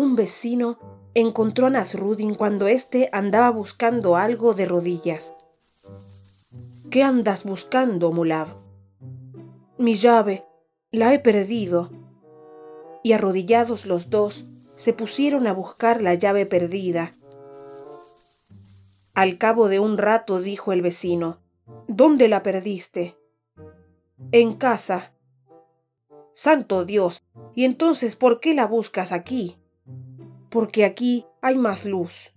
Un vecino encontró a Nasrudin cuando éste andaba buscando algo de rodillas. ¿Qué andas buscando, Mulab? Mi llave, la he perdido. Y arrodillados los dos, se pusieron a buscar la llave perdida. Al cabo de un rato dijo el vecino, ¿Dónde la perdiste? En casa. Santo Dios, ¿y entonces por qué la buscas aquí? Porque aquí hay más luz.